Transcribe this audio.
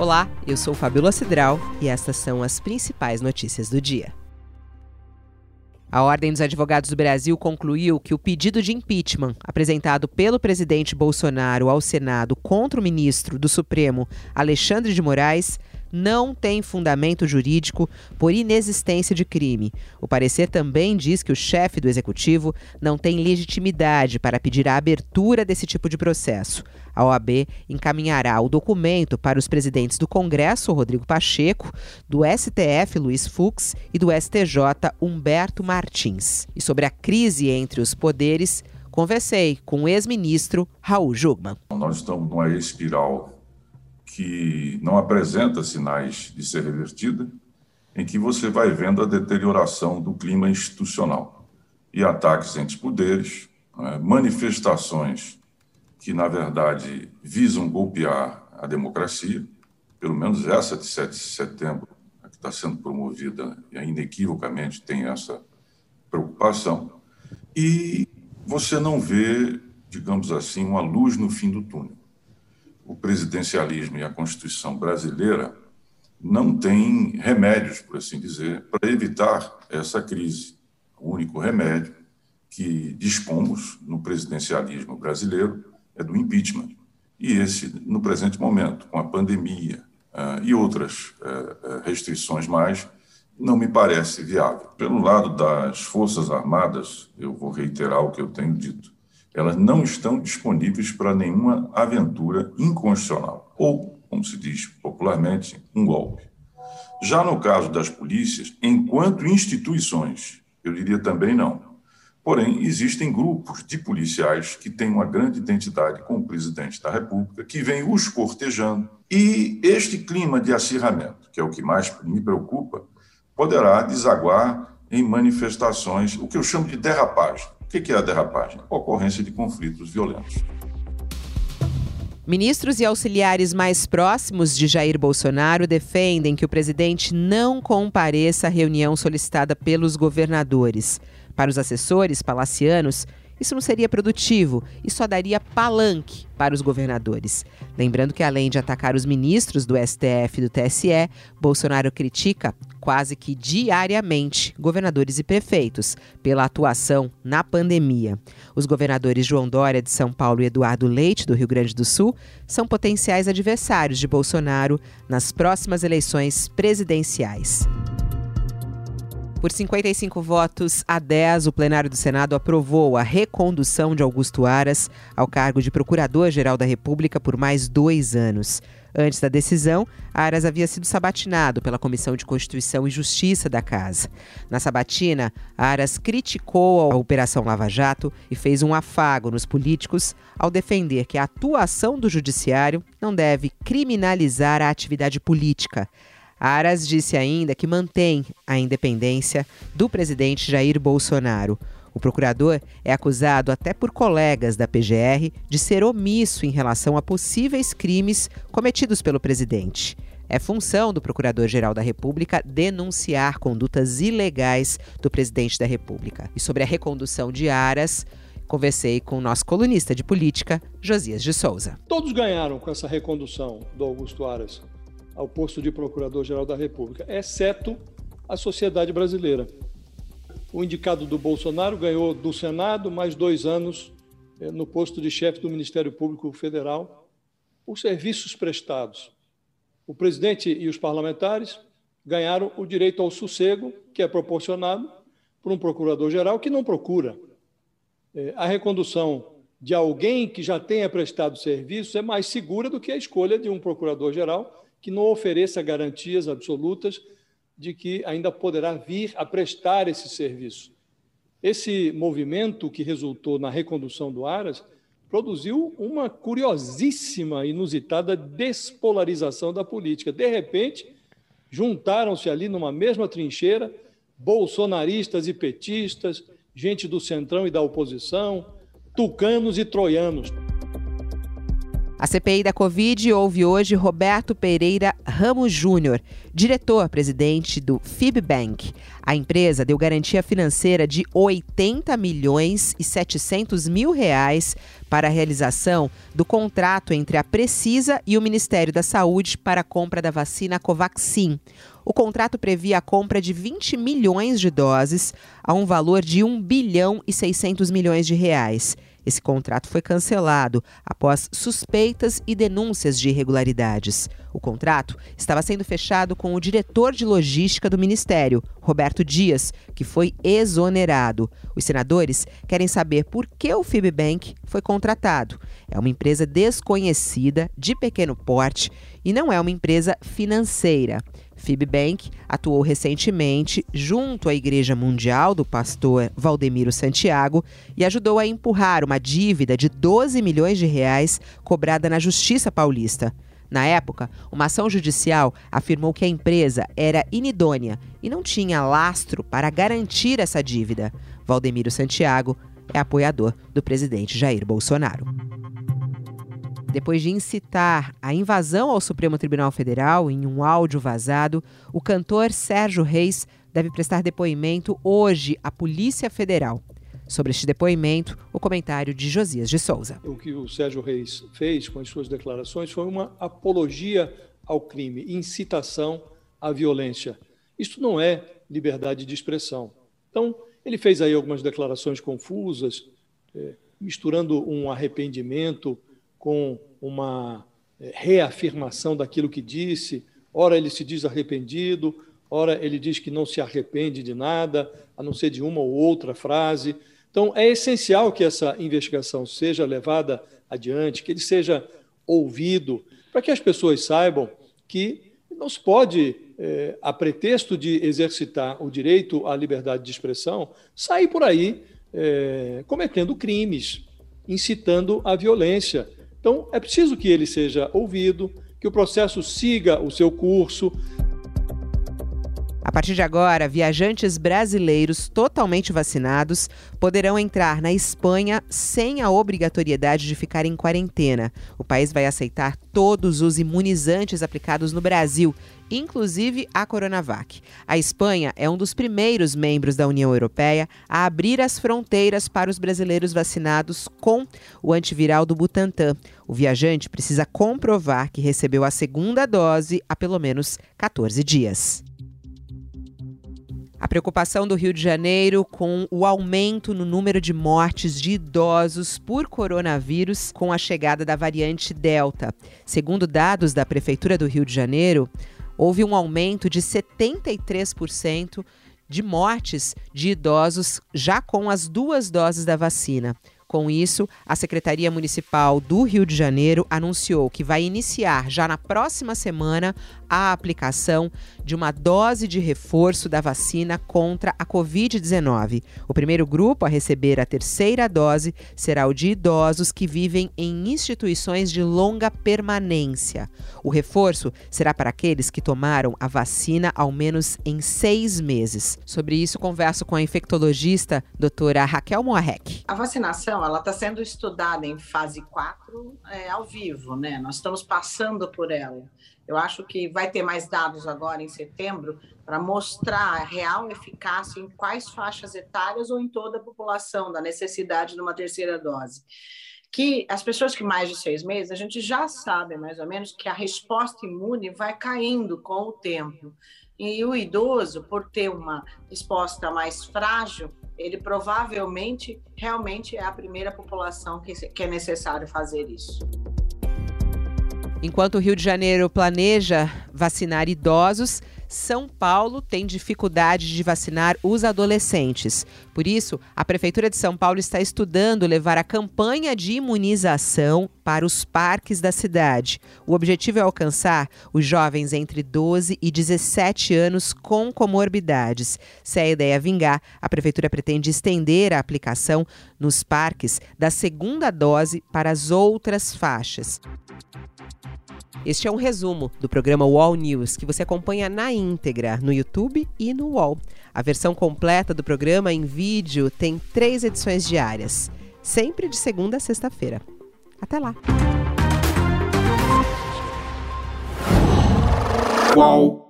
Olá, eu sou Fabiola Cidral e estas são as principais notícias do dia. A Ordem dos Advogados do Brasil concluiu que o pedido de impeachment apresentado pelo presidente Bolsonaro ao Senado contra o ministro do Supremo, Alexandre de Moraes, não tem fundamento jurídico por inexistência de crime. O parecer também diz que o chefe do executivo não tem legitimidade para pedir a abertura desse tipo de processo. A OAB encaminhará o documento para os presidentes do Congresso, Rodrigo Pacheco, do STF, Luiz Fux, e do STJ, Humberto Martins. E sobre a crise entre os poderes, conversei com o ex-ministro Raul Jugman. Nós estamos numa espiral que não apresenta sinais de ser revertida, em que você vai vendo a deterioração do clima institucional. E ataques entre poderes, né, manifestações que, na verdade, visam golpear a democracia, pelo menos essa de 7 de setembro, que está sendo promovida, e inequivocamente tem essa preocupação, e você não vê, digamos assim, uma luz no fim do túnel o presidencialismo e a Constituição brasileira não têm remédios, por assim dizer, para evitar essa crise. O único remédio que dispomos no presidencialismo brasileiro é do impeachment. E esse, no presente momento, com a pandemia uh, e outras uh, restrições mais, não me parece viável. Pelo lado das Forças Armadas, eu vou reiterar o que eu tenho dito elas não estão disponíveis para nenhuma aventura inconstitucional, ou, como se diz popularmente, um golpe. Já no caso das polícias, enquanto instituições, eu diria também não. Porém, existem grupos de policiais que têm uma grande identidade com o presidente da República, que vem os cortejando. E este clima de acirramento, que é o que mais me preocupa, poderá desaguar em manifestações, o que eu chamo de derrapagem. O que é a derrapagem? Ocorrência de conflitos violentos. Ministros e auxiliares mais próximos de Jair Bolsonaro defendem que o presidente não compareça à reunião solicitada pelos governadores. Para os assessores palacianos, isso não seria produtivo e só daria palanque para os governadores. Lembrando que, além de atacar os ministros do STF e do TSE, Bolsonaro critica quase que diariamente governadores e prefeitos pela atuação na pandemia. Os governadores João Dória de São Paulo e Eduardo Leite do Rio Grande do Sul são potenciais adversários de Bolsonaro nas próximas eleições presidenciais. Por 55 votos a 10, o plenário do Senado aprovou a recondução de Augusto Aras ao cargo de Procurador-Geral da República por mais dois anos. Antes da decisão, Aras havia sido sabatinado pela Comissão de Constituição e Justiça da Casa. Na sabatina, Aras criticou a Operação Lava Jato e fez um afago nos políticos ao defender que a atuação do Judiciário não deve criminalizar a atividade política. Aras disse ainda que mantém a independência do presidente Jair Bolsonaro. O procurador é acusado até por colegas da PGR de ser omisso em relação a possíveis crimes cometidos pelo presidente. É função do Procurador-Geral da República denunciar condutas ilegais do presidente da República. E sobre a recondução de Aras, conversei com o nosso colunista de política, Josias de Souza. Todos ganharam com essa recondução do Augusto Aras ao posto de Procurador-Geral da República, exceto a sociedade brasileira. O indicado do Bolsonaro ganhou do Senado mais dois anos eh, no posto de chefe do Ministério Público Federal por serviços prestados. O presidente e os parlamentares ganharam o direito ao sossego, que é proporcionado por um procurador-geral que não procura. Eh, a recondução de alguém que já tenha prestado serviço é mais segura do que a escolha de um procurador-geral que não ofereça garantias absolutas de que ainda poderá vir a prestar esse serviço. Esse movimento que resultou na recondução do Aras produziu uma curiosíssima, inusitada despolarização da política. De repente, juntaram-se ali numa mesma trincheira bolsonaristas e petistas, gente do centrão e da oposição, tucanos e troianos. A CPI da Covid ouve hoje Roberto Pereira Ramos Júnior, diretor-presidente do FibBank. A empresa deu garantia financeira de 80 milhões e 700 mil reais para a realização do contrato entre a Precisa e o Ministério da Saúde para a compra da vacina Covaxin. O contrato previa a compra de 20 milhões de doses a um valor de 1 bilhão e 600 milhões de reais. Esse contrato foi cancelado após suspeitas e denúncias de irregularidades. O contrato estava sendo fechado com o diretor de logística do Ministério, Roberto Dias, que foi exonerado. Os senadores querem saber por que o Fibbank foi contratado. É uma empresa desconhecida, de pequeno porte e não é uma empresa financeira. Fibbank atuou recentemente junto à Igreja Mundial do pastor Valdemiro Santiago e ajudou a empurrar uma dívida de 12 milhões de reais cobrada na Justiça Paulista. Na época, uma ação judicial afirmou que a empresa era inidônea e não tinha lastro para garantir essa dívida. Valdemiro Santiago é apoiador do presidente Jair Bolsonaro. Depois de incitar a invasão ao Supremo Tribunal Federal em um áudio vazado, o cantor Sérgio Reis deve prestar depoimento hoje à Polícia Federal. Sobre este depoimento, o comentário de Josias de Souza. O que o Sérgio Reis fez com as suas declarações foi uma apologia ao crime, incitação à violência. Isto não é liberdade de expressão. Então, ele fez aí algumas declarações confusas, é, misturando um arrependimento com uma é, reafirmação daquilo que disse. Ora, ele se diz arrependido, ora, ele diz que não se arrepende de nada, a não ser de uma ou outra frase. Então, é essencial que essa investigação seja levada adiante, que ele seja ouvido, para que as pessoas saibam que não se pode, é, a pretexto de exercitar o direito à liberdade de expressão, sair por aí é, cometendo crimes, incitando a violência. Então, é preciso que ele seja ouvido, que o processo siga o seu curso. A partir de agora, viajantes brasileiros totalmente vacinados poderão entrar na Espanha sem a obrigatoriedade de ficar em quarentena. O país vai aceitar todos os imunizantes aplicados no Brasil, inclusive a Coronavac. A Espanha é um dos primeiros membros da União Europeia a abrir as fronteiras para os brasileiros vacinados com o antiviral do Butantan. O viajante precisa comprovar que recebeu a segunda dose há pelo menos 14 dias. A preocupação do Rio de Janeiro com o aumento no número de mortes de idosos por coronavírus com a chegada da variante Delta. Segundo dados da Prefeitura do Rio de Janeiro, houve um aumento de 73% de mortes de idosos já com as duas doses da vacina. Com isso, a Secretaria Municipal do Rio de Janeiro anunciou que vai iniciar já na próxima semana a aplicação de uma dose de reforço da vacina contra a Covid-19. O primeiro grupo a receber a terceira dose será o de idosos que vivem em instituições de longa permanência. O reforço será para aqueles que tomaram a vacina ao menos em seis meses. Sobre isso, converso com a infectologista doutora Raquel Moarec. A vacinação ela está sendo estudada em fase 4 é, ao vivo, né? Nós estamos passando por ela. Eu acho que vai ter mais dados agora em setembro para mostrar a real eficácia em quais faixas etárias ou em toda a população da necessidade de uma terceira dose. Que as pessoas que mais de seis meses, a gente já sabe mais ou menos que a resposta imune vai caindo com o tempo. E o idoso, por ter uma resposta mais frágil, ele provavelmente realmente é a primeira população que, que é necessário fazer isso. Enquanto o Rio de Janeiro planeja vacinar idosos, São Paulo tem dificuldade de vacinar os adolescentes. Por isso, a Prefeitura de São Paulo está estudando levar a campanha de imunização para os parques da cidade. O objetivo é alcançar os jovens entre 12 e 17 anos com comorbidades. Se a ideia vingar, a Prefeitura pretende estender a aplicação nos parques da segunda dose para as outras faixas. Este é um resumo do programa Wall News que você acompanha na íntegra no YouTube e no Wall. A versão completa do programa em vídeo tem três edições diárias, sempre de segunda a sexta-feira. Até lá! Wall.